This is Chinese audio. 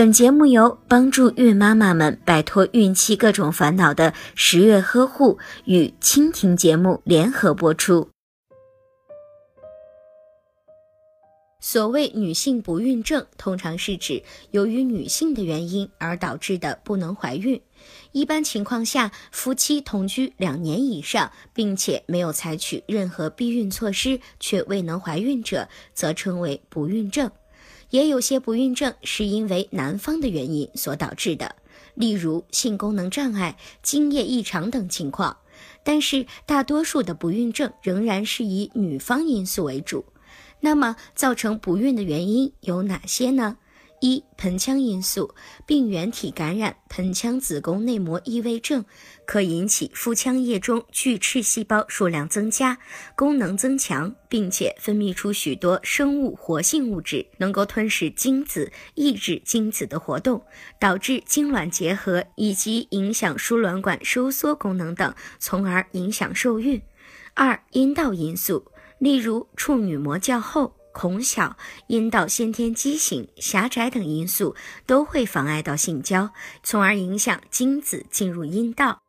本节目由帮助孕妈妈们摆脱孕期各种烦恼的十月呵护与蜻蜓节目联合播出。所谓女性不孕症，通常是指由于女性的原因而导致的不能怀孕。一般情况下，夫妻同居两年以上，并且没有采取任何避孕措施却未能怀孕者，则称为不孕症。也有些不孕症是因为男方的原因所导致的，例如性功能障碍、精液异常等情况。但是，大多数的不孕症仍然是以女方因素为主。那么，造成不孕的原因有哪些呢？一、盆腔因素，病原体感染盆腔子宫内膜异位症，可引起腹腔液中巨噬细胞数量增加，功能增强，并且分泌出许多生物活性物质，能够吞噬精子，抑制精子的活动，导致精卵结合以及影响输卵管收缩功能等，从而影响受孕。二、阴道因素，例如处女膜较厚。孔小、阴道先天畸形、狭窄等因素都会妨碍到性交，从而影响精子进入阴道。